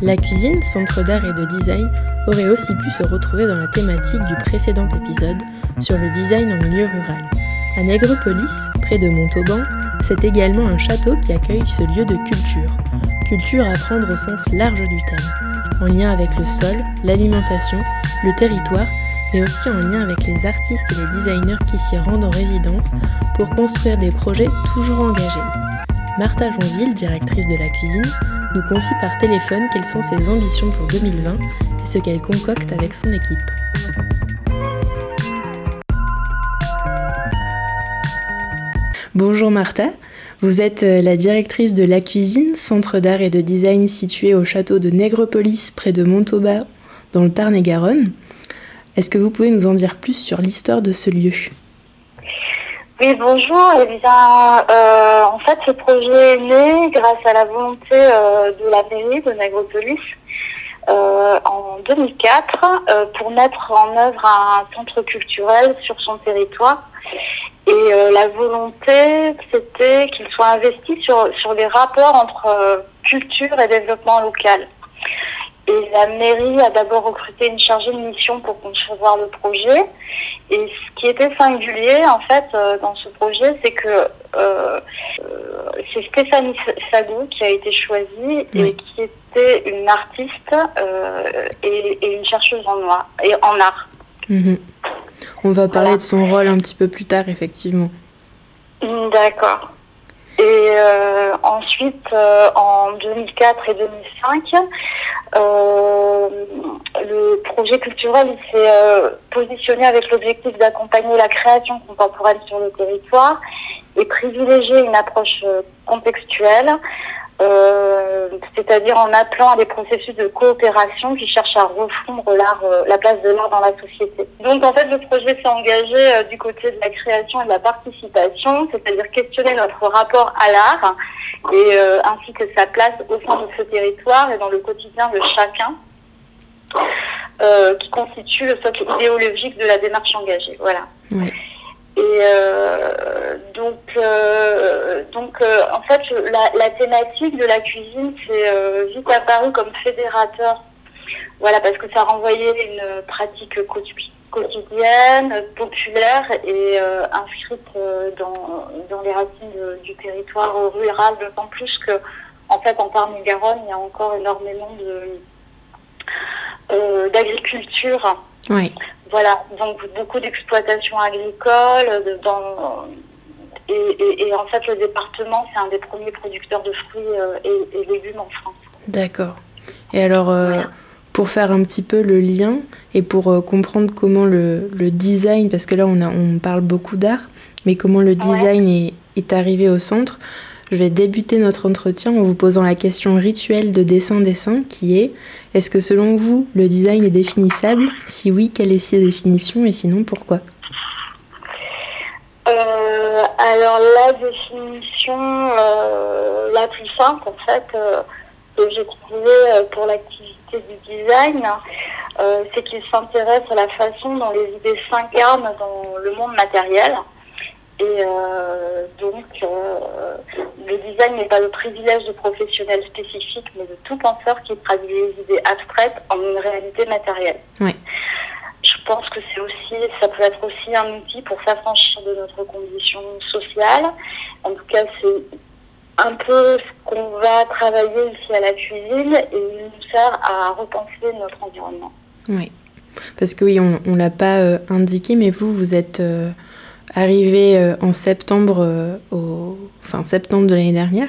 La cuisine, centre d'art et de design, aurait aussi pu se retrouver dans la thématique du précédent épisode sur le design en milieu rural. À Nègrepelisse, près de Montauban, c'est également un château qui accueille ce lieu de culture. Culture à prendre au sens large du thème, en lien avec le sol, l'alimentation, le territoire, mais aussi en lien avec les artistes et les designers qui s'y rendent en résidence pour construire des projets toujours engagés. Martha Jonville, directrice de la cuisine, nous confie par téléphone quelles sont ses ambitions pour 2020 et ce qu'elle concocte avec son équipe. Bonjour Martha, vous êtes euh, la directrice de La Cuisine, centre d'art et de design situé au château de Nègrepelisse près de Montauban dans le Tarn-et-Garonne. Est-ce que vous pouvez nous en dire plus sur l'histoire de ce lieu? Oui, bonjour. Eh bien, euh, en fait, ce projet est né grâce à la volonté euh, de la mairie de Nagropolis euh, en 2004 euh, pour mettre en œuvre un centre culturel sur son territoire. Et la volonté, c'était qu'il soit investi sur les rapports entre culture et développement local. Et la mairie a d'abord recruté une chargée de mission pour concevoir le projet. Et ce qui était singulier, en fait, euh, dans ce projet, c'est que euh, euh c'est Stéphanie Sago qui a été choisie et qui était une artiste euh, et, et, une chercheuse en, noir, et en art. Mhm. On va parler voilà. de son rôle un petit peu plus tard, effectivement. D'accord. Et ensuite, en 2004 et 2005, euh, le projet culturel s'est euh, positionné avec l'objectif d'accompagner la création contemporaine sur le territoire et privilégier une approche euh, contextuelle c'est-à-dire en appelant à des processus de coopération qui cherchent à refondre l'art, euh, la place de l'art dans la société. Donc en fait, le projet s'est engagé euh, du côté de la création et de la participation, c'est-à-dire questionner notre rapport à l'art et euh, ainsi que sa place au sein de ce territoire et dans le quotidien de chacun. qui constitue le socle idéologique de la démarche engagée. Voilà. Et euh, donc, euh, donc euh, en fait, la, thématique de la cuisine euh, vite apparue comme fédérateur. Voilà, parce que ça renvoyait une pratique quotidienne, populaire et inscrite dans, dans les racines du territoire rural, d'autant plus que, en fait, en Tarn-et-Garonne, il y a encore énormément d'agriculture. Oui. Voilà, donc beaucoup d'exploitation agricole, de, dans, et, et, et, en fait le département c'est un des premiers producteurs de fruits euh, et, et, légumes en France. D'accord. Et alors, euh, pour faire un petit peu le lien et pour euh, comprendre comment le, le, design, parce que là on, a, on parle beaucoup d'art, mais comment le design ouais. est, est arrivé au centre, je vais débuter notre entretien en vous posant la question rituelle de dessin-dessin qui est est-ce que selon vous, le design est définissable? Si oui, quelle est sa définition? Et sinon pourquoi? Euh, Alors la définition euh, la plus simple en fait euh, que j'ai trouvée pour l'activité du design, c'est qu'il s'intéresse à la façon dont les idées s'incarnent dans le monde matériel. Et euh, donc, euh, le design n'est pas le privilège de professionnels spécifiques, mais de tout penseur qui traduit les idées abstraites en une réalité matérielle. Oui. Je pense que c'est aussi, ça peut être aussi un outil pour s'affranchir de notre condition sociale. En tout cas, c'est un peu ce qu'on va travailler ici à la cuisine et nous sert à repenser notre environnement. Oui, parce que oui, on ne l'a pas euh, indiqué, mais vous, vous êtes euh, arrivé euh, en septembre, euh, au, enfin septembre de l'année dernière,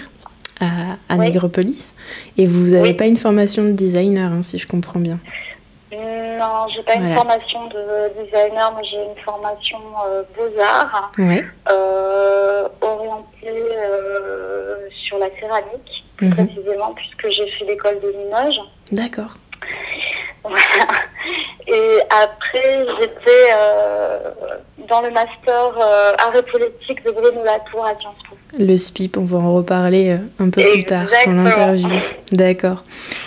à, à oui. Et vous n'avez oui. pas une formation de designer, hein, si je comprends bien. Non, j'ai pas voilà. une formation de designer, mais j'ai une formation euh, beaux-arts, euh, orientée euh, sur la céramique, -hmm. précisément, puisque j'ai fait l'école de Limoges. D'accord. Et après, j'étais dans le master arrêt politique de Bruno Latour à Sciences Po. Le SPIP, on va en reparler un peu plus tard dans l'interview. D'accord.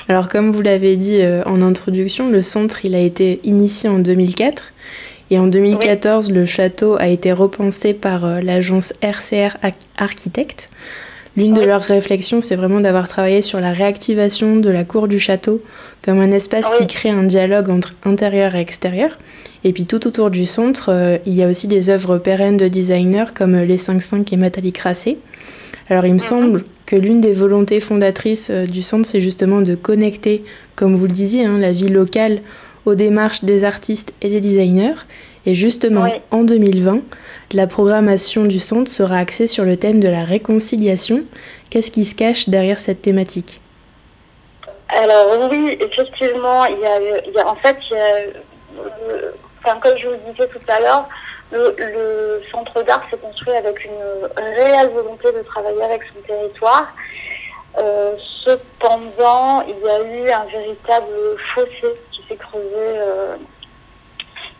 Alors comme vous l'avez dit en introduction, le centre il a été initié en 2004 et en 2014, le château a été repensé par euh, l'agence RCR Architecte. L'une de leurs réflexions, c'est vraiment d'avoir travaillé sur la réactivation de la cour du château comme un espace qui crée un dialogue entre intérieur et extérieur. Et puis tout autour du centre, euh, il y a aussi des œuvres pérennes de designers comme euh, les 5-5 et Nathalie Crassé. Alors il me mhm. semble que l'une des volontés fondatrices du centre, c'est justement de connecter, comme vous le disiez, hein, la vie locale aux démarches des artistes et des designers. Et justement, en 2020, la programmation du centre sera axée sur le thème de la réconciliation. Qu'est-ce qui se cache derrière cette thématique? Alors oui, effectivement, il y a, en fait, il y a, comme je vous disais tout à l'heure, le, centre d'art s'est construit avec une réelle volonté de travailler avec son territoire. Euh, cependant, il y a eu un véritable fossé creusé, euh,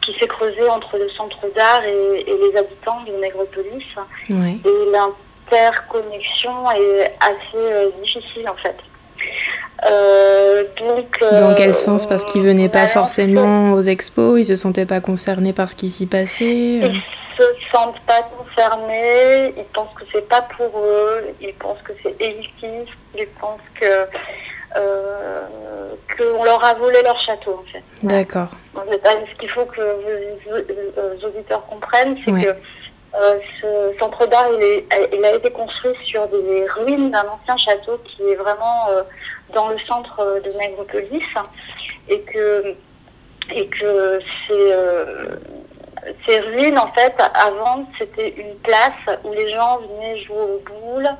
qui s'est creusé entre le centre d'art et, les habitants de Nègrepelisse. Et l'interconnexion est assez euh, difficile en fait. Euh, donc, Dans quel sens? Parce qu'ils venaient pas forcément aux expos, ils se sentaient pas concernés par ce qui s'y passait Ils se sentent pas concernés, ils pensent que c'est pas pour eux, ils pensent que c'est élitiste, ils pensent que euh, qu'on leur a volé leur château en fait. D'accord. Ce qu'il faut que vos, auditeurs comprennent, c'est que euh, ce centre d'art, il, il, a été construit sur des ruines d'un ancien château qui est vraiment euh, dans le centre de Nègrepelisse et que, et que ces, ces ruines, en fait, avant, c'était une place où les gens venaient jouer aux boules, euh,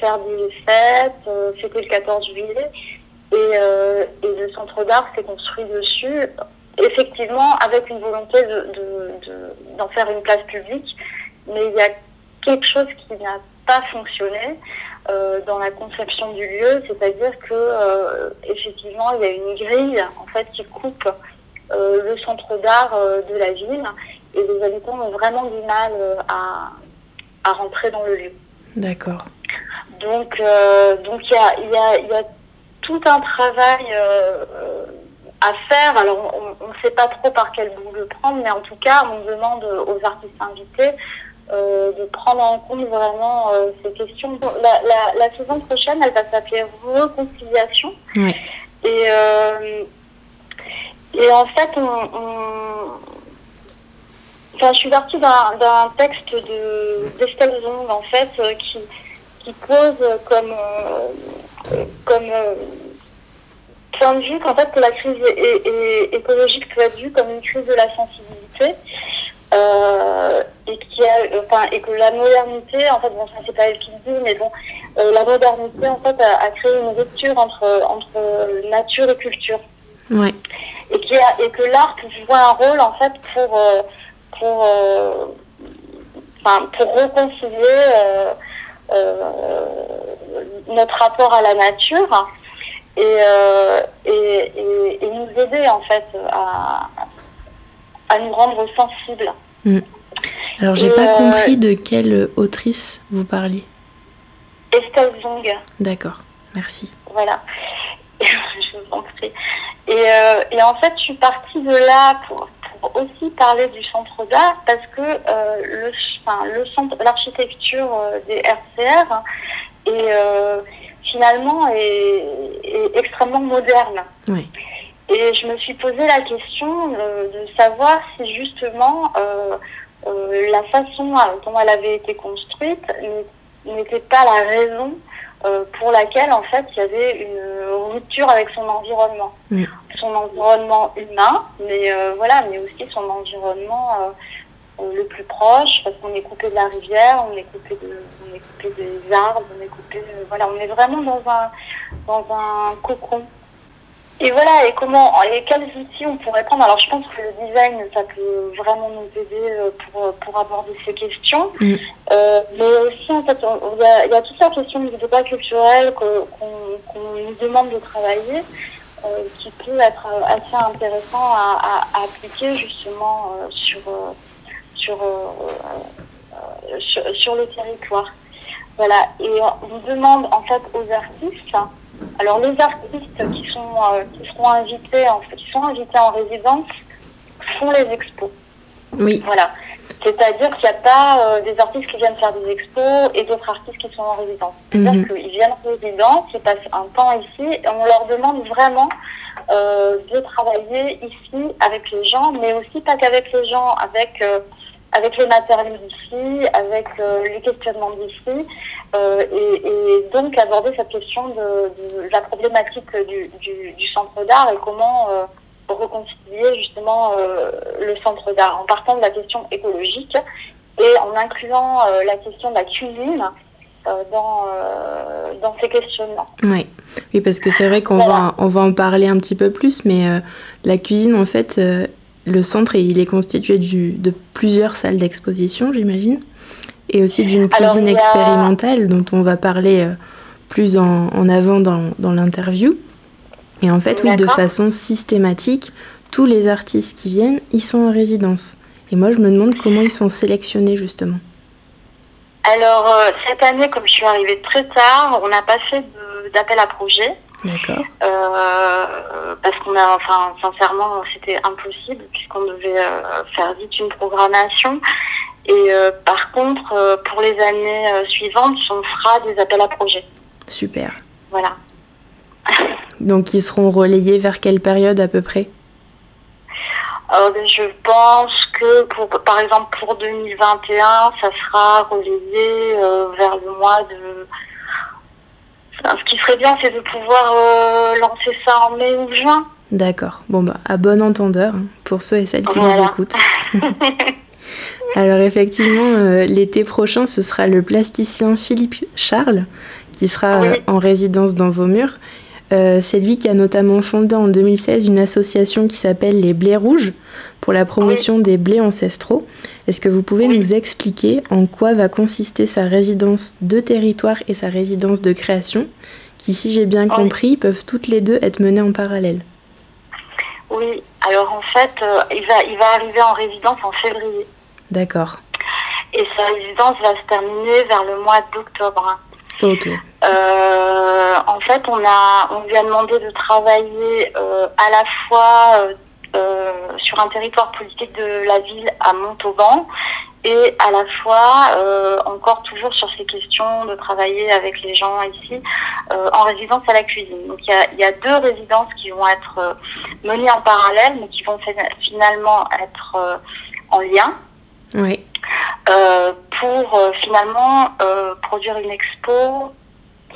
faire des fêtes, euh, c'était le 14 juillet. Et, euh, et le centre d'art s'est construit dessus, effectivement avec une volonté d'en de, faire une place publique. Mais il y a quelque chose qui n'a pas fonctionné dans la conception du lieu, c'est-à-dire que effectivement il y a une grille en fait qui coupe le centre d'art de la ville et les habitants ont vraiment du mal à, à rentrer dans le lieu. D'accord. Donc, euh, donc il y a, y, a, y a, tout un travail euh, à faire. Alors, on ne sait pas trop par quel bout le prendre, mais en tout cas, on demande aux artistes invités euh, de prendre en compte vraiment ces questions. La, la, la, saison prochaine, elle va s'appeler Reconciliation. Oui. Et, et en fait, on, on Je suis partie d'un texte d'Estelle Zong, en fait, qui, qui pose comme, euh, comme euh, point de vue qu'en fait que la crise écologique peut être vue comme une crise de la sensibilité euh, et, qui a, enfin, et que la modernité, en fait, bon, ça c'est pas elle qui le dit, mais bon, la modernité en fait a, créé une rupture entre, entre nature et culture. Ouais. Et, qui a, et que l'art jouer un rôle en fait pour, pour, enfin, pour réconcilier euh, notre rapport à la nature euh, et, et, nous aider en fait à, à nous rendre sensibles. Mm. Alors j'ai pas euh, compris de quelle autrice vous parliez. Estelle Zong. D'accord, merci. Voilà, je vous en prie. Et, et, en fait, je suis partie de là pour, aussi parler du centre d'art parce que euh, le, enfin, le centre, l'architecture euh, des RCR est euh, finalement est, extrêmement moderne. Oui. Et je me suis posé la question de savoir si justement la façon dont elle avait été construite n'était pas la raison pour laquelle en fait il y avait une rupture avec son environnement. Son environnement humain, mais euh, voilà, mais aussi son environnement euh, le plus proche, parce qu'on est coupé de la rivière, on est coupé de, on est coupé des arbres, on est coupé, voilà, on est vraiment dans un, dans un cocon. Et voilà, et comment, et quels outils on pourrait prendre Alors, je pense que le design, ça peut vraiment nous aider euh, pour, pour aborder ces questions. Mm. mais aussi, en fait, il y a, y a toute la question du débat culturel qu'on nous demande de travailler. qui peut être assez intéressant à, appliquer justement sur, sur, sur, le territoire. Voilà, et on demande en fait aux artistes, alors les artistes qui sont qui seront invités, en fait, qui sont invités en résidence font les expos. Oui. Voilà. C'est-à-dire qu'il n'y a pas euh, des artistes qui viennent faire des expos et d'autres artistes qui sont en résidence. C'est-à-dire mhm. qu'ils viennent en résidence, ils passent un temps ici et on leur demande vraiment euh, de travailler ici avec les gens, mais aussi pas qu'avec les gens, avec, euh, avec les matériels d'ici, avec les questionnements d'ici, et, et, donc aborder cette question de, de la problématique du, du, du centre d'art et comment reconstituer justement euh, le centre d'art en partant de la question écologique et en incluant euh, la question de la cuisine euh, dans, dans ces questionnements. Oui, oui parce que c'est vrai qu'on va, on va en parler un petit peu plus, mais la cuisine, en fait, le centre, il est constitué du, de plusieurs salles d'exposition, j'imagine, et aussi d'une cuisine expérimentale dont on va parler plus en, en avant dans, dans l'interview. Et en fait, oui, de façon systématique, tous les artistes qui viennent, ils sont en résidence. Et moi, je me demande comment ils sont sélectionnés justement. Alors, euh, cette année, comme je suis arrivée très tard, on n'a pas fait d'appel à projet. D'accord. Euh, parce qu'on a, enfin, sincèrement, c'était impossible puisqu'on devait euh, faire vite une programmation. Et par contre, pour les années suivantes, on fera des appels à projet. Super. Voilà. Donc ils seront relayés vers quelle période à peu près? Euh, Je pense que pour, par exemple pour 2021, ça sera relayé euh, vers le mois de... ce qui serait bien, c'est de pouvoir euh, lancer ça en mai ou juin. D'accord. Bon bah à bon entendeur hein, pour ceux et celles qui nous écoutent. Alors effectivement, l'été prochain, ce sera le plasticien Philippe Charles qui sera en résidence dans vos murs. Euh, c'est lui qui a notamment fondé en 2016 une association qui s'appelle les Blés Rouges pour la promotion des blés ancestraux. Est-ce que vous pouvez nous expliquer en quoi va consister sa résidence de territoire et sa résidence de création, qui, si j'ai bien compris, peuvent toutes les deux être menées en parallèle? Oui, alors en fait, euh, il, va, il va arriver en résidence en février. D'accord. Et sa résidence va se terminer vers le mois d'octobre. Ok. Euh, en fait, on, a, on lui a demandé de travailler euh, à la fois euh, sur un territoire politique de la ville à Montauban et à la fois encore toujours sur ces questions de travailler avec les gens ici en résidence à la cuisine. Donc il y a, y a, deux résidences qui vont être menées en parallèle mais qui vont finalement être en lien. Oui. pour finalement produire une expo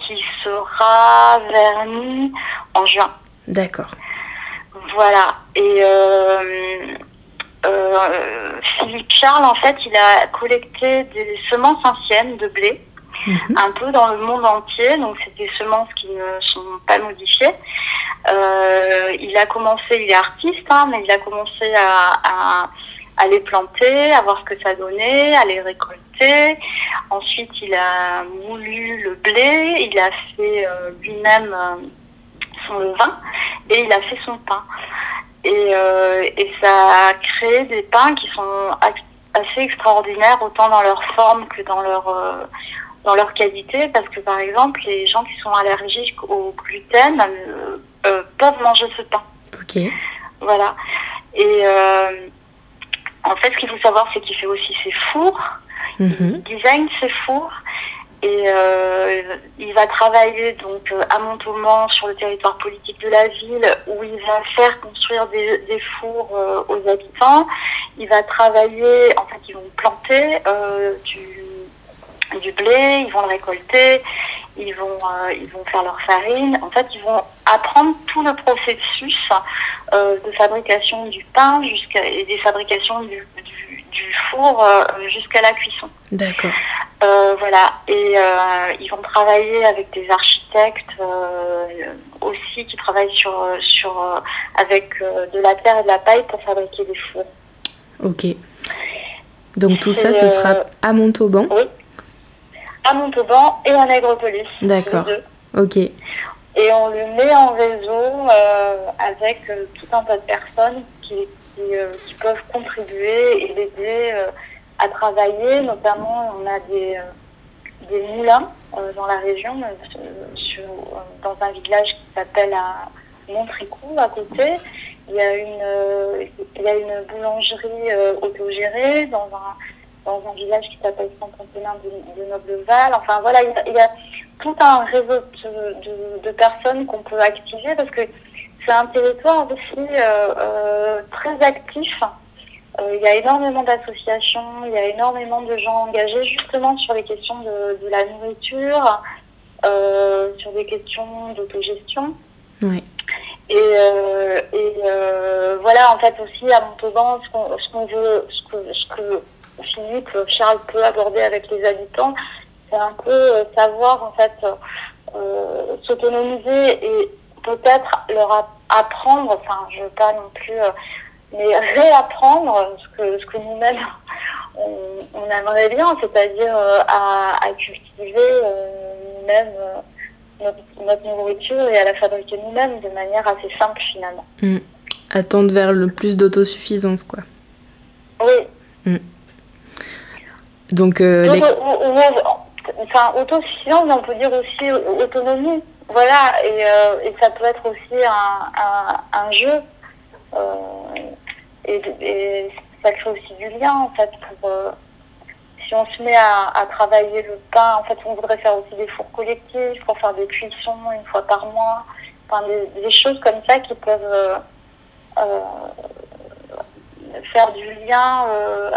qui sera verni en juin. D'accord. Voilà. Et euh, euh, Philippe Charles, en fait, il a collecté des semences anciennes de blé, mhm. un peu dans le monde entier. Donc, c'est des semences qui ne sont pas modifiées. Euh, il a commencé, il est artiste, hein, mais il a commencé à à les planter, à voir ce que ça donnait, à les récolter. Ensuite, il a moulu le blé, il a fait euh, lui-même euh, son levain et il a fait son pain. Et, euh, et, ça a créé des pains qui sont assez extraordinaires, autant dans leur forme que dans leur dans leur qualité, parce que par exemple, les gens qui sont allergiques au gluten peuvent manger ce pain. Ok. Voilà. Et en fait, ce qu'il faut savoir, c'est qu'il fait aussi ses fours. Il mhm. design ses fours. Et euh, il va travailler donc euh, à Montauban sur le territoire politique de la ville où il va faire construire des, fours euh, aux habitants. Il va travailler, en fait, ils vont planter du, du blé, ils vont le récolter, ils vont, ils vont faire leur farine. En fait, ils vont apprendre tout le processus euh, de fabrication du pain jusqu'à et des fabrications du, du, four euh, jusqu'à la cuisson. D'accord. Euh, voilà. Et ils vont travailler avec des architectes aussi qui travaillent sur, sur avec de la terre et de la paille pour fabriquer des fours. Ok. Donc tout ça, ce sera à Montauban Oui. À Montauban et à Nègrepelisse. D'accord. Ok. et on le met en réseau avec tout un tas de personnes qui, qui, peuvent contribuer et l'aider à travailler. Notamment, on a des, des moulins dans la région, dans un village qui s'appelle à Montricou à côté. Il y a une, il y a une boulangerie autogérée dans un dans un village qui s'appelle Saint-Antonin de, de Nobleval. Enfin voilà, il y, a, tout un réseau de, personnes qu'on peut activer parce que c'est un territoire aussi euh, euh, très actif. Euh, il y a énormément d'associations, il y a énormément de gens engagés justement sur les questions de, la nourriture, sur des questions d'autogestion. Oui. Et, et voilà, en fait aussi à Montauban, ce qu'on veut, ce que, ce que Philippe, Charles peut aborder avec les habitants, c'est un peu euh, savoir en fait euh, s'autonomiser et peut-être leur apprendre, enfin je veux pas non plus, euh, mais réapprendre ce que, ce que nous-mêmes on, aimerait bien, c'est-à-dire à, cultiver nous-mêmes notre, nourriture et à la fabriquer nous-mêmes de manière assez simple finalement. Mmh. Attendre vers le plus d'autosuffisance quoi. Oui. Mmh. Donc, euh, enfin, autosuffisance, mais on peut dire aussi autonomie. Voilà, et, euh, et ça peut être aussi un, un, jeu. Euh, et, ça crée aussi du lien, en fait, pour, si on se met à, à, travailler le pain, en fait, on voudrait faire aussi des fours collectifs pour faire des cuissons une fois par mois. Enfin, des, des choses comme ça qui peuvent faire du lien euh,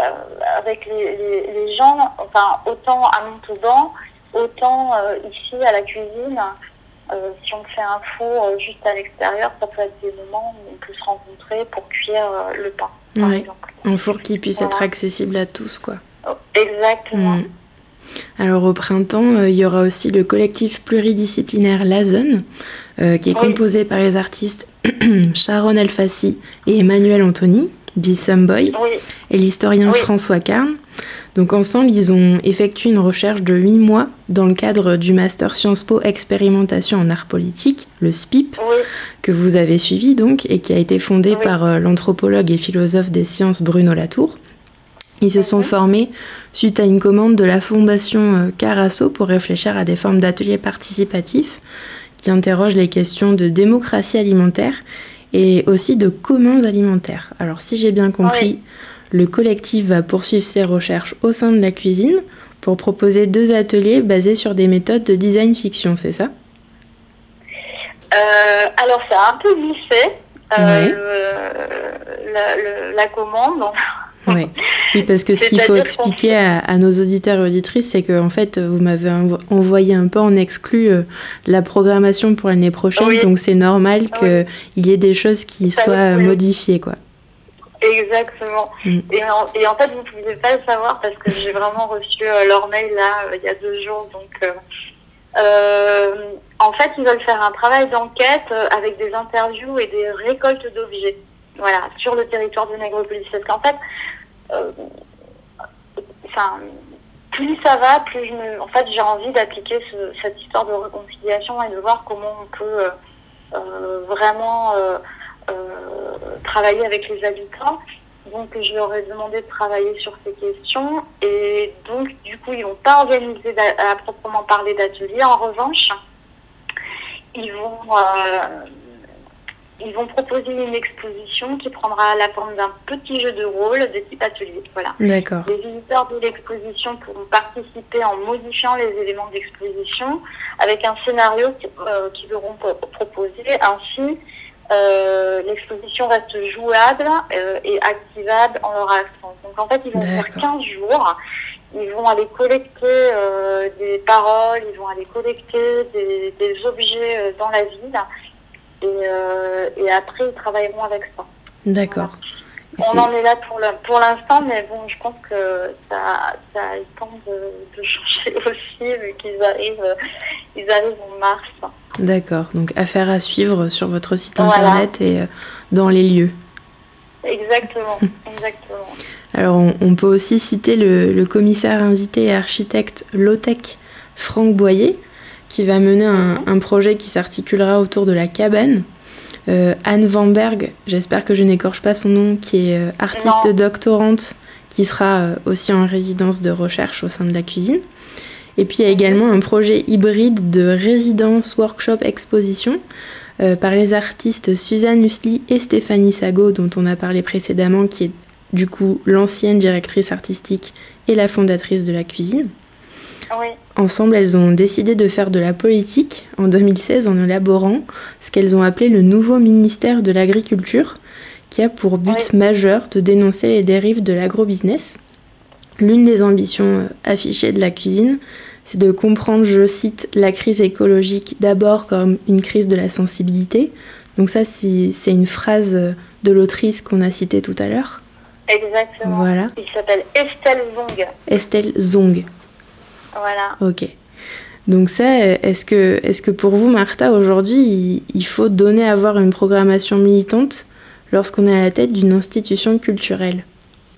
avec les, gens, enfin autant à Montauban, autant euh, ici à la cuisine. Euh, si on fait un four juste à l'extérieur, ça peut être des moments où on peut se rencontrer pour cuire le pain. Un four qui puisse être accessible à tous, quoi. Exactement. Mm. Alors au printemps, il y aura aussi le collectif pluridisciplinaire La Zone, qui est composé par les artistes Sharon Alfassi et Emmanuel Anthony dit Someboy, et l'historien François Carne. Donc ensemble, ils ont effectué une recherche de 8 mois dans le cadre du Master Sciences Po Expérimentation en Art Politique, le SPIP, que vous avez suivi donc, et qui a été fondé par euh, l'anthropologue et philosophe des sciences Bruno Latour. Ils se sont formés suite à une commande de la fondation euh, Carasso pour réfléchir à des formes d'ateliers participatifs qui interrogent les questions de démocratie alimentaire et aussi de communs alimentaires. Alors si j'ai bien compris, le collectif va poursuivre ses recherches au sein de la cuisine pour proposer deux ateliers basés sur des méthodes de design fiction, c'est ça? Euh, Alors c'est un peu glissé. Euh, la, la, commande. Oui. oui, parce que ce qu'il faut expliquer à, nos auditeurs et auditrices, c'est que en fait, vous m'avez envoyé un peu en exclu euh, la programmation pour l'année prochaine, donc c'est normal qu'il y ait des choses qui soient modifiées, quoi. Exactement. Mm. Et, en, fait, vous ne pouvez pas le savoir parce que j'ai vraiment reçu euh, leur mail là euh, il y a deux jours. Donc, en fait, ils veulent faire un travail d'enquête avec des interviews et des récoltes d'objets voilà, sur le territoire de Nègrepolis. Parce qu'en fait, euh, plus ça va, plus en fait, j'ai envie d'appliquer cette histoire de réconciliation et de voir comment on peut euh, euh, vraiment travailler avec les habitants. Donc, je leur ai demandé de travailler sur ces questions. Et donc, du coup, ils vont pas organiser à, proprement parler d'atelier. En revanche, ils vont ils vont proposer une exposition qui prendra la forme d'un petit jeu de rôle de type atelier. Voilà. D'accord. Les visiteurs de l'exposition pourront participer en modifiant les éléments d'exposition avec un scénario euh, qu'ils auront proposé. Ainsi, euh, l'exposition reste jouable euh, et activable en leur absence. Donc en fait, ils vont faire 15 jours. Ils vont aller collecter des paroles, ils vont aller collecter des, des objets dans la ville euh, et, après, ils travailleront avec ça. D'accord. On en est là pour l'instant, mais bon, je pense que ça, ça a le temps de, changer aussi, vu qu'ils arrivent, ils arrivent en mars. D'accord, donc affaire à suivre sur votre site internet et euh, dans les lieux. Exactement, exactement. Alors, on, peut aussi citer le, le commissaire invité et architecte Lotec Franck Boyer, qui va mener un, projet qui s'articulera autour de la cabane. Anne Vanberg, j'espère que je n'écorche pas son nom, qui est artiste doctorante, qui sera aussi en résidence de recherche au sein de la cuisine. Et puis il y a également un projet hybride de résidence, workshop, exposition par les artistes Suzanne Usli et Stéphanie Sago, dont on a parlé précédemment, qui est du coup l'ancienne directrice artistique et la fondatrice de la cuisine. Ensemble, elles ont décidé de faire de la politique en 2016 en élaborant ce qu'elles ont appelé le nouveau ministère de l'Agriculture, qui a pour but majeur de dénoncer les dérives de l'agrobusiness. L'une des ambitions euh, affichées de la cuisine, c'est de comprendre, je cite, la crise écologique d'abord comme une crise de la sensibilité. Donc ça, c'est une phrase de l'autrice qu'on a citée tout à l'heure. Exactement. Voilà. Il s'appelle Estelle Zong. Estelle Zong. Voilà. Ok. Donc ça, est-ce que, est que pour vous, Martha, aujourd'hui, il, faut donner à voir une programmation militante lorsqu'on est à la tête d'une institution culturelle?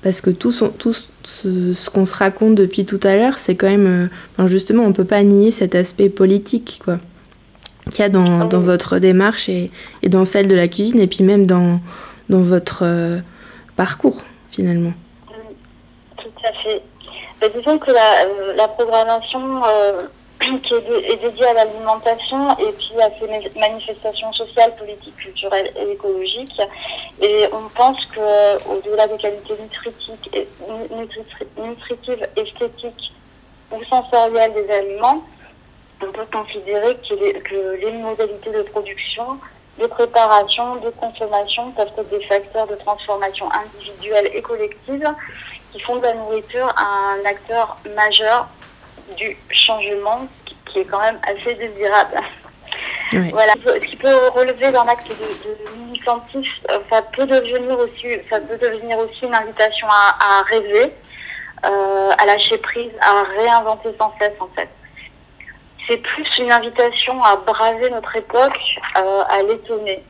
Parce que tout, tout ce, qu'on se raconte depuis tout à l'heure, c'est quand même... Euh, justement, on ne peut pas nier cet aspect politique, quoi qu'il y a dans, dans, votre démarche et, et, dans celle de la cuisine et puis même dans, dans votre euh, parcours finalement. Tout à fait. Mais disons que la, euh, programmation euh, qui est, dédiée à l'alimentation et puis à ces manifestations sociales, politiques, culturelles et écologiques. Et on pense qu'au-delà des qualités nutritives, esthétiques ou sensorielles des aliments, on peut considérer que les modalités de production de préparation, de consommation peuvent être des facteurs de transformation individuelle et collective qui font de la nourriture un acteur majeur du changement qui est quand même assez désirable. Voilà. Ce qui peut relever d'un acte de, de, euh, ça peut devenir aussi, ça peut devenir aussi une invitation à, rêver, euh, à lâcher prise, à réinventer sans cesse en fait c'est plus une invitation à braver notre époque, euh, à l'étonner.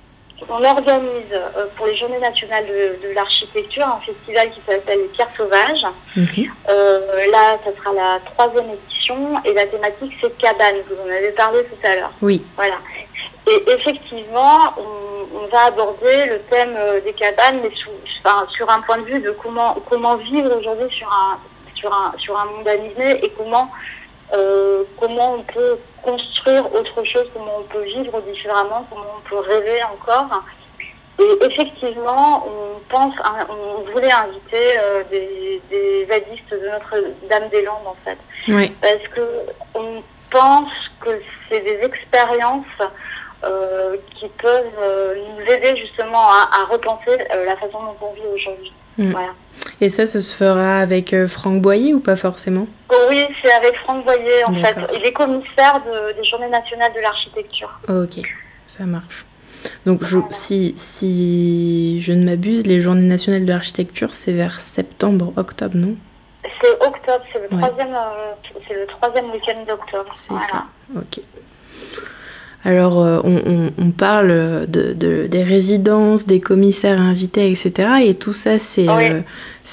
On organise euh, pour les Journées nationales de, l'architecture un festival qui s'appelle les Pierres Sauvages. Euh, là, ça sera la troisième édition et la thématique c'est cabane. Vous en avez parlé tout à l'heure. Oui. Voilà. Et effectivement, on, va aborder le thème des cabanes, mais sur un point de vue de comment comment vivre aujourd'hui sur un sur un sur un monde animé et comment euh, comment on peut construire autre chose, comment on peut vivre différemment, comment on peut rêver encore. Et effectivement, on pense, on voulait inviter euh, des, des vadistes de Notre-Dame-des-Landes en fait, parce que on pense que c'est des expériences euh, qui peuvent nous aider justement à, repenser la façon dont on vit aujourd'hui. Mm. Voilà. Et ça, ça se fera avec euh, Franck Boyer ou pas forcément? Oh Oui, c'est avec Franck Boyer en fait. Il est commissaire des Journées nationales de l'architecture. ok, ça marche. Donc je, si, si je ne m'abuse, les Journées nationales de l'architecture, c'est vers septembre, octobre, non? C'est octobre, c'est le, troisième, euh, c'est le troisième week-end d'octobre. C'est ça, ok. Alors, euh, on, parle de, des résidences, des commissaires invités, etc. Et tout ça, c'est euh,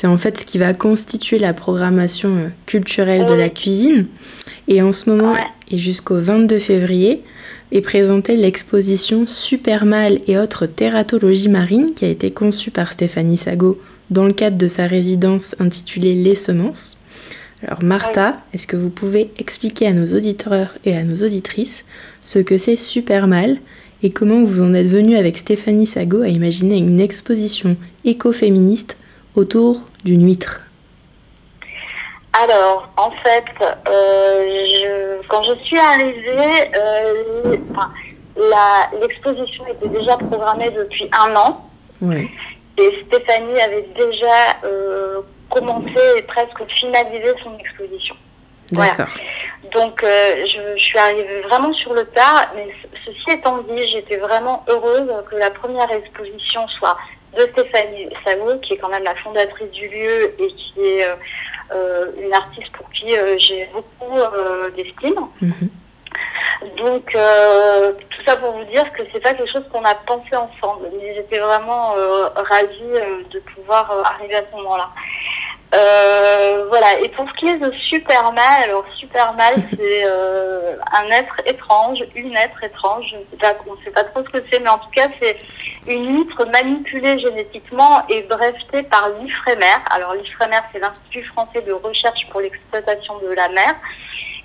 en fait ce qui va constituer la programmation euh, culturelle de la cuisine. Et en ce moment, et jusqu'au 22 février, est présentée l'exposition Super Mal et autres tératologies marines qui a été conçue par Stéphanie Sago dans le cadre de sa résidence intitulée Les Semences. Alors Martha, est-ce que vous pouvez expliquer à nos auditeurs et à nos auditrices ce que c'est super mal et comment vous en êtes venu avec Stéphanie Sago à imaginer une exposition écoféministe autour d'une huître alors, en fait, euh, quand je suis arrivée, euh, l'exposition était déjà programmée depuis un an. Et Stéphanie avait déjà euh, commencé et presque finalisé son exposition. D'accord. Donc, euh, je, suis arrivée vraiment sur le tard, mais ceci étant dit, j'étais vraiment heureuse que la première exposition soit de Stéphanie Sago, qui est quand même la fondatrice du lieu et qui est euh, euh, une artiste pour qui j'ai beaucoup d'estime. Mhm. Donc, tout ça pour vous dire que c'est pas quelque chose qu'on a pensé ensemble, mais j'étais vraiment ravie de pouvoir arriver à ce moment-là. Euh, voilà, et pour ce qui est de super mal, alors super mal, c'est euh, un être étrange, une être étrange, je sais pas, on ne sait pas trop ce que c'est, mais en tout cas, c'est une huître manipulée génétiquement et brevetée par l'IFREMER. Alors l'IFREMER, c'est l'Institut français de recherche pour l'exploitation de la mer,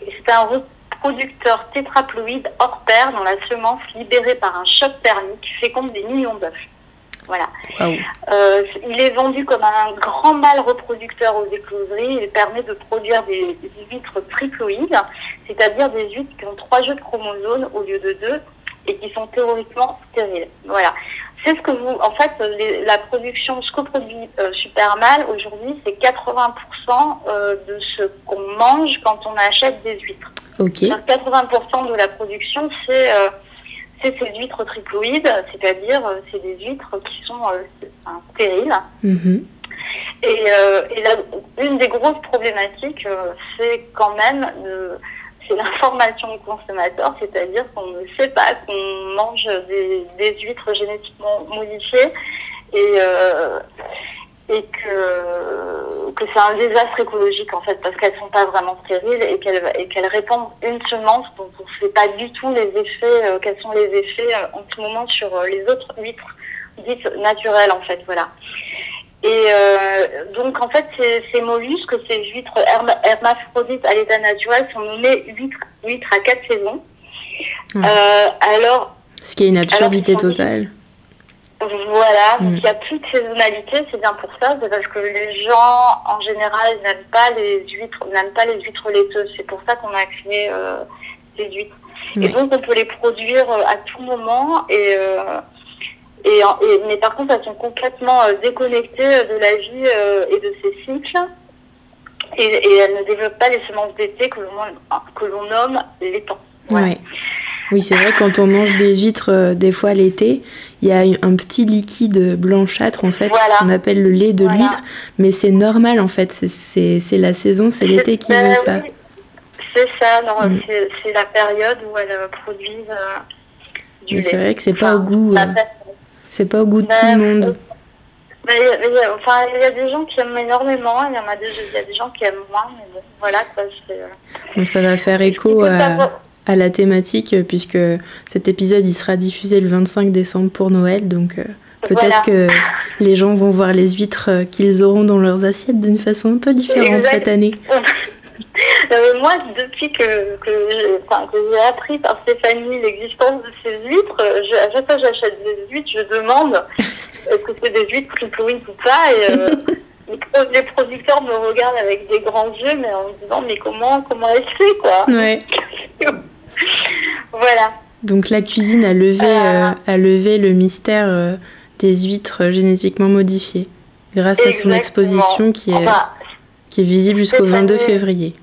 et c'est un reproducteur tétraploïde hors pair dont la semence libérée par un choc thermique féconde des millions d'œufs. Voilà. Euh, il est vendu comme un grand mâle reproducteur aux écloseries. Il permet de produire des, huîtres triploïdes, c'est-à-dire des huîtres qui ont trois jeux de chromosomes au lieu de deux et qui sont théoriquement stériles. Voilà. C'est ce que vous, en fait, la production, ce que produit euh, Supermal aujourd'hui, c'est 80% euh, de ce qu'on mange quand on achète des huîtres. Ok. 80% de la production, c'est c'est ces huîtres triploïdes, c'est-à-dire euh, c'est des huîtres qui sont euh, stériles. Mhm. Et, euh, une des grosses problématiques, c'est quand même c'est l'information au consommateur, c'est-à-dire qu'on ne sait pas qu'on mange des, huîtres génétiquement modifiées et, et que, que c'est un désastre écologique en fait parce qu'elles sont pas vraiment stériles et qu'elles et qu'elles répandent une semence dont on ne sait pas du tout les effets euh, quels sont les effets euh, en ce moment sur euh, les autres huîtres dites naturelles en fait voilà. Et donc en fait ces, ces mollusques ces huîtres hermaphrodites à l'état naturel sont nommées huîtres huîtres à quatre saisons. Alors ce qui est une absurdité totale voilà, donc mm. il n'y a plus de saisonnalité, c'est bien pour ça, c'est parce que les gens en général n'aiment pas les huîtres, n'aiment pas les huîtres laiteuses, c'est pour ça qu'on a créé euh, ces huîtres. Et donc on peut les produire euh, à tout moment et, euh, et, mais par contre elles sont complètement déconnectées de la vie et de ses cycles. Et, et, elles ne développent pas les semences d'été que l'on nomme les temps. Oui, c'est vrai, quand on mange des huîtres, euh, des fois l'été, il y a un petit liquide blanchâtre, en fait, qu'on appelle le lait de l'huître, mais c'est normal, en fait, c'est la saison, c'est l'été qui veut ça. C'est ça, mm. c'est la période où elles euh, produisent euh, du mais c'est vrai que c'est pas au goût, c'est pas au goût de tout le monde. enfin, il y a des gens qui aiment énormément, il y en a des, y a des gens qui aiment moins, mais bon, voilà, quoi, Bon, ça va faire écho à à la thématique, euh, puisque cet épisode il sera diffusé le 25 décembre pour Noël, donc euh, peut-être que les gens vont voir les huîtres euh, qu'ils auront dans leurs assiettes d'une façon un peu différente cette année. moi, depuis que, que j'ai appris par Stéphanie l'existence de ces huîtres, je, à chaque fois que j'achète des huîtres, je demande est-ce que c'est des huîtres triploïdes ou pas. Et, les producteurs me regardent avec des grands yeux, mais en me disant mais comment comment elle fait quoi? Ouais. voilà. Donc la cuisine a levé, euh, a levé le mystère euh, des huîtres génétiquement modifiées grâce à son exposition qui est, qui est visible jusqu'au 22 février.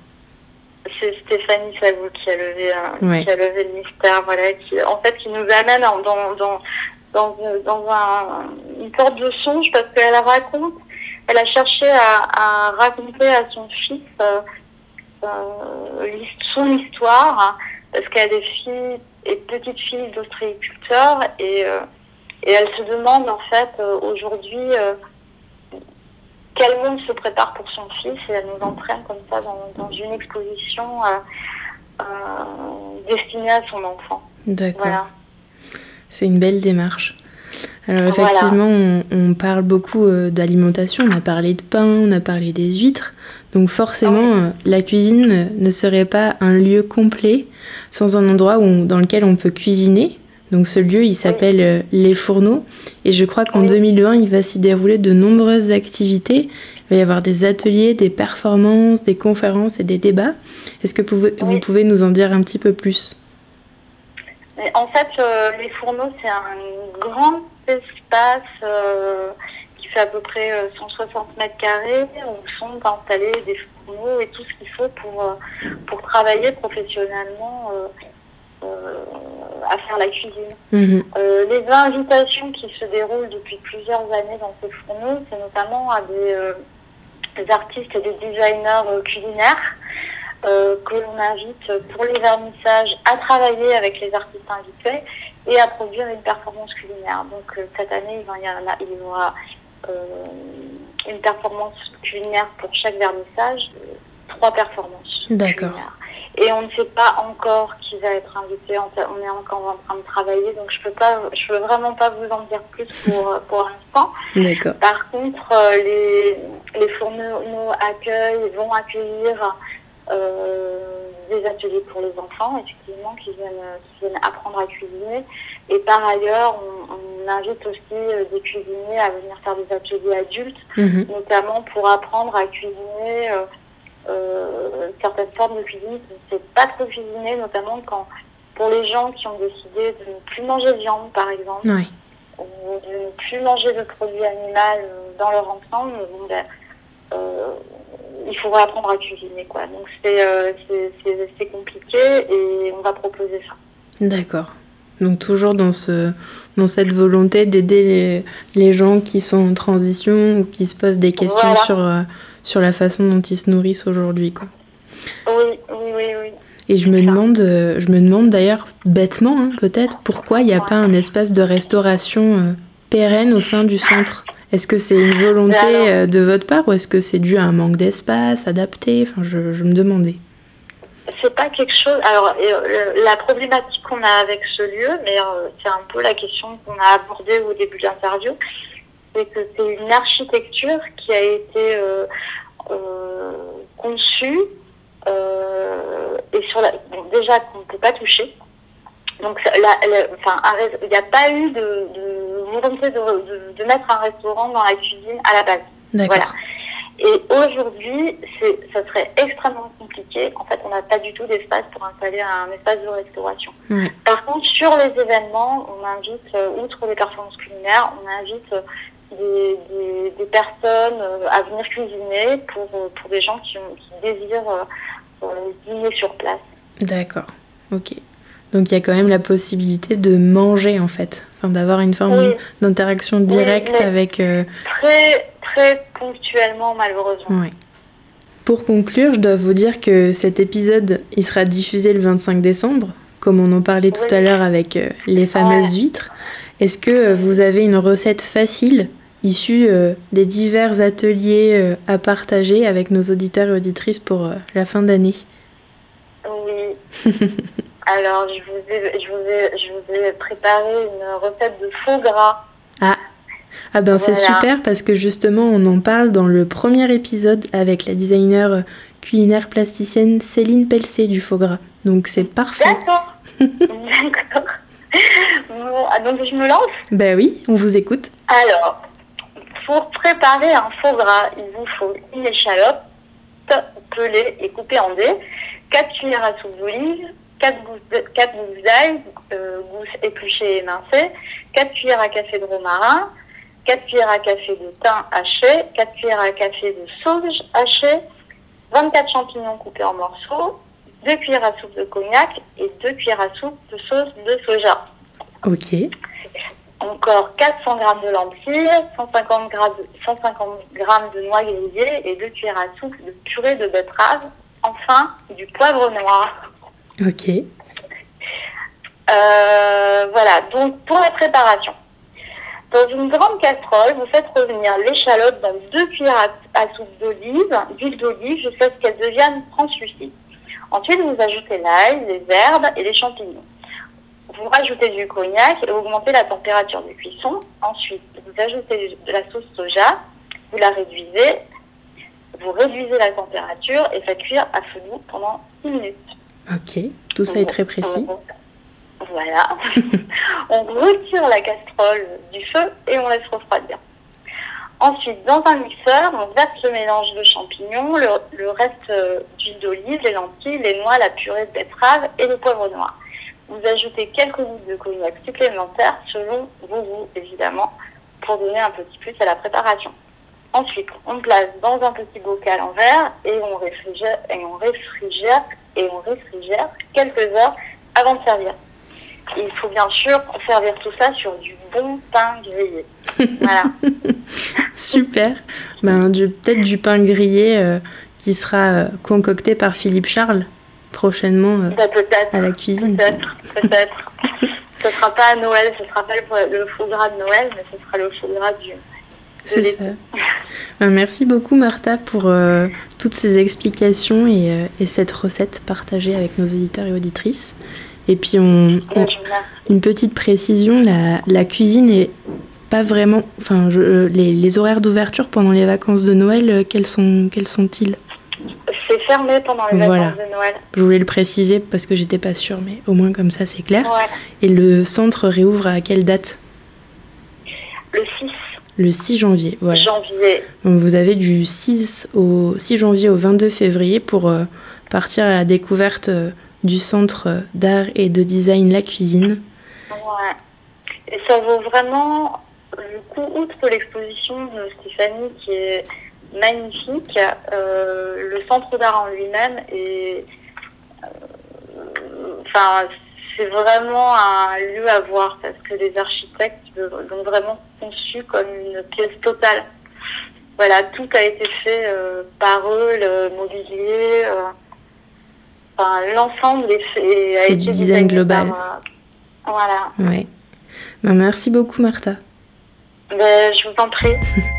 C'est Stéphanie Sabou qui a levé, euh, qui a levé le mystère, voilà, qui, en fait, qui nous amène dans, dans, dans, dans un, une sorte de songe parce qu'elle raconte, elle a cherché à, à raconter à son fils son histoire parce qu'elle est fille et petite fille d'ostréiculteurs et, euh, et elle se demande en fait euh, aujourd'hui euh, quel monde se prépare pour son fils et elle nous entraîne comme ça dans, dans une exposition destinée à son enfant. D'accord. C'est une belle démarche. Alors effectivement, on, on, parle beaucoup d'alimentation, on a parlé de pain, on a parlé des huîtres. Donc forcément, euh, la cuisine ne serait pas un lieu complet sans un endroit où dans lequel on peut cuisiner. Donc ce lieu, il s'appelle euh, Les Fourneaux. Et je crois qu'en 2020, il va s'y dérouler de nombreuses activités. Il va y avoir des ateliers, des performances, des conférences et des débats. Est-ce que vous pouvez nous en dire un petit peu plus? En fait, euh, Les Fourneaux, c'est un grand espace fait à peu près 160 euh, mètres carrés où sont installés des fourneaux et tout ce qu'il faut pour, euh, pour travailler professionnellement euh, à faire la cuisine. Mhm. les invitations qui se déroulent depuis plusieurs années dans ces fourneaux, c'est notamment à des, artistes et des designers culinaires. que l'on invite pour les vernissages à travailler avec les artistes invités et à produire une performance culinaire. Donc cette année, il y, il y aura euh, une performance culinaire pour chaque vernissage, trois performances. D'accord. Et on ne sait pas encore qui va être invité. On est encore en train de travailler, donc je peux pas, je peux vraiment pas vous en dire plus pour pour l'instant. D'accord. Par contre, euh, les les fourneaux accueil vont accueillir euh, des ateliers pour les enfants, effectivement, qui viennent, qui viennent apprendre à cuisiner. Et par ailleurs, on, on invite aussi euh, des cuisiniers à venir faire des ateliers adultes, Mhm. notamment pour apprendre à cuisiner euh, euh, certaines formes de cuisine qui ne savent pas trop cuisiner, notamment quand pour les gens qui ont décidé de ne plus manger de viande, par exemple, ou de ne plus manger de produits animaux euh, dans leur ensemble, bon, ben, euh, il faudra apprendre à cuisiner. Quoi. Donc c'est euh, c'est- compliqué et on va proposer ça. D'accord. Donc toujours dans, ce, dans cette volonté d'aider les, les gens qui sont en transition ou qui se posent des questions Voilà. sur, euh, sur la façon dont ils se nourrissent aujourd'hui. quoi. Oui, oui, oui, oui. Et je me demande, euh, je me demande d'ailleurs bêtement hein, peut-être pourquoi il n'y a Ouais. pas un espace de restauration euh, pérenne au sein du centre? Est-ce que c'est une volonté alors- euh, de votre part ou est-ce que c'est dû à un manque d'espace adapté? Enfin, je, je me demandais. C'est pas quelque chose. Alors, euh, la problématique qu'on a avec ce lieu, mais euh, c'est un peu la question qu'on a abordée au début de l'interview, c'est que c'est une architecture qui a été euh, euh, conçue euh, et sur la. Bon, déjà qu'on ne peut pas toucher. Donc, il n'y a pas eu de, de volonté de, de- de mettre un restaurant dans la cuisine à la base. Voilà. Et aujourd'hui, ça serait extrêmement compliqué. En fait, on n'a pas du tout d'espace pour installer un espace de restauration. Par contre, sur les événements, on invite, euh, outre les performances culinaires, on invite euh, des, des, des personnes euh, à venir cuisiner pour, pour des gens qui, ont- qui désirent dîner sur place. D'accord. Ok. Donc il y a quand même la possibilité de manger en fait, enfin d'avoir une forme Oui. d'interaction directe avec. euh, Très, très ponctuellement, malheureusement. Ouais. Pour conclure, je dois vous dire que cet épisode, il sera diffusé le 25 décembre, comme on en parlait tout Oui. à l'heure avec euh, les fameuses huîtres. Est-ce que euh, vous avez une recette facile issue euh, des divers ateliers euh, à partager avec nos auditeurs et auditrices pour euh, la fin d'année? Oui. Alors, je vous, ai, je, vous ai, je vous ai préparé une recette de faux gras. Ah ben c'est super parce que justement on en parle dans le premier épisode avec la designer culinaire plasticienne Céline Pelcé du faux gras. Donc c'est parfait. D'accord. D'accord. Bon, ah, donc, je me lance? Ben oui, on vous écoute. Alors, pour préparer un faux gras, il vous faut une échalote pelée et coupée en dés, 4 cuillères à soupe d'olive, 4 gousses d'ail, euh, gousses épluchées et émincées, 4 cuillères à café de romarin, 4 cuillères à café de thym haché, 4 cuillères à café de sauge haché, 24 champignons coupés en morceaux, 2 cuillères à soupe de cognac et 2 cuillères à soupe de sauce de soja. Ok. Encore 400 g de lentilles, 150 g de, 150 g de noix grillées et 2 cuillères à soupe de purée de betterave. Enfin, du poivre noir. Ok. Euh, voilà, donc pour la préparation. Dans une grande casserole, vous faites revenir l'échalote dans 2 cuillères à, à soupe d'olive, d'huile d'olive jusqu'à ce qu'elle devienne translucide. Ensuite, vous ajoutez l'ail, les herbes et les champignons. Vous rajoutez du cognac et augmentez la température de cuisson. Ensuite, vous ajoutez de la sauce soja, vous la réduisez, vous réduisez la température et faites cuire à feu doux pendant 6 minutes. Ok. Tout ça est très précis. Voilà. on retire la casserole du feu et on laisse refroidir. Ensuite, dans un mixeur, on verse le mélange de champignons, le, reste euh, d'huile d'olive, les lentilles, les noix, la purée de betterave et le poivre noir. Vous ajoutez quelques gouttes de cognac supplémentaires selon vos goûts, évidemment, pour donner un petit plus à la préparation. Ensuite, on place dans un petit bocal en verre et on réfrigère et on réfrigère quelques heures avant de servir. Il faut bien sûr servir tout ça sur du bon pain grillé. Voilà. Super. Ben, peut-être du pain grillé euh, qui sera euh, concocté par Philippe Charles prochainement euh, Bah, à la cuisine. Peut-être. Peut-être. ce sera pas à Noël, ce sera pas le, le foie gras de Noël, mais ce sera le foie gras du, C'est ça. Ben, merci beaucoup Martha pour euh, toutes ces explications et, et, cette recette partagée avec nos auditeurs et auditrices. Et puis on, une petite précision, la, la, cuisine est pas vraiment, enfin je, les, les, horaires d'ouverture pendant les vacances de Noël, quels sont quels sont-ils? C'est fermé pendant les voilà. vacances de Noël. Je voulais le préciser parce que j'étais pas sûre, mais au moins comme ça c'est clair. Ouais. Et le centre réouvre à quelle date? Le 6. Le 6 janvier, voilà. Janvier. Donc vous avez du 6, au 6 janvier au 22 février pour euh, partir à la découverte euh, du centre d'art et de design La Cuisine. Ouais. Et ça vaut vraiment le coup, outre l'exposition de Stéphanie qui est magnifique, euh, le centre d'art en lui-même est. Enfin, c'est vraiment un lieu à voir parce que les architectes l'ont vraiment conçu comme une pièce totale. Voilà, tout a été fait euh, par eux, le mobilier, euh, enfin, l'ensemble est fait. C'est du design global. Par, euh, voilà. Ouais. Ben, merci beaucoup, Martha. Ben, je vous en prie.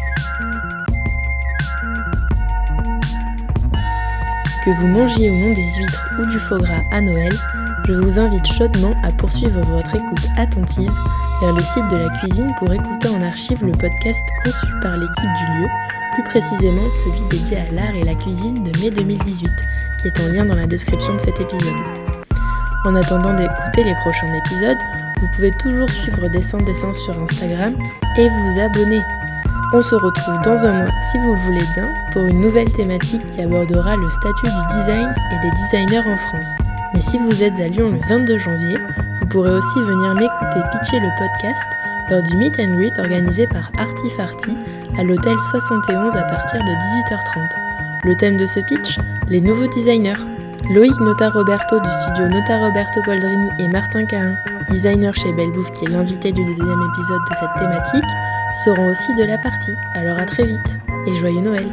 que vous mangiez ou non des huîtres ou du faux gras à Noël, je vous invite chaudement à poursuivre votre écoute attentive vers le site de la cuisine pour écouter en archive le podcast conçu par l'équipe du lieu, plus précisément celui dédié à l'art et la cuisine de mai 2018, qui est en lien dans la description de cet épisode. En attendant d'écouter les prochains épisodes, vous pouvez toujours suivre Descente d'essence sur Instagram et vous abonner. On se retrouve dans un mois, si vous le voulez bien, pour une nouvelle thématique qui abordera le statut du design et des designers en France. Mais si vous êtes à Lyon le 22 janvier, vous pourrez aussi venir m'écouter pitcher le podcast lors du Meet and Greet organisé par Artifarty à l'hôtel 71 à partir de 18h30. Le thème de ce pitch Les nouveaux designers. Loïc Nota Roberto du studio Nota Roberto Poldrini et Martin Cahin, designer chez Belle Bouffe qui est l'invité du deuxième épisode de cette thématique, seront aussi de la partie. Alors à très vite et joyeux Noël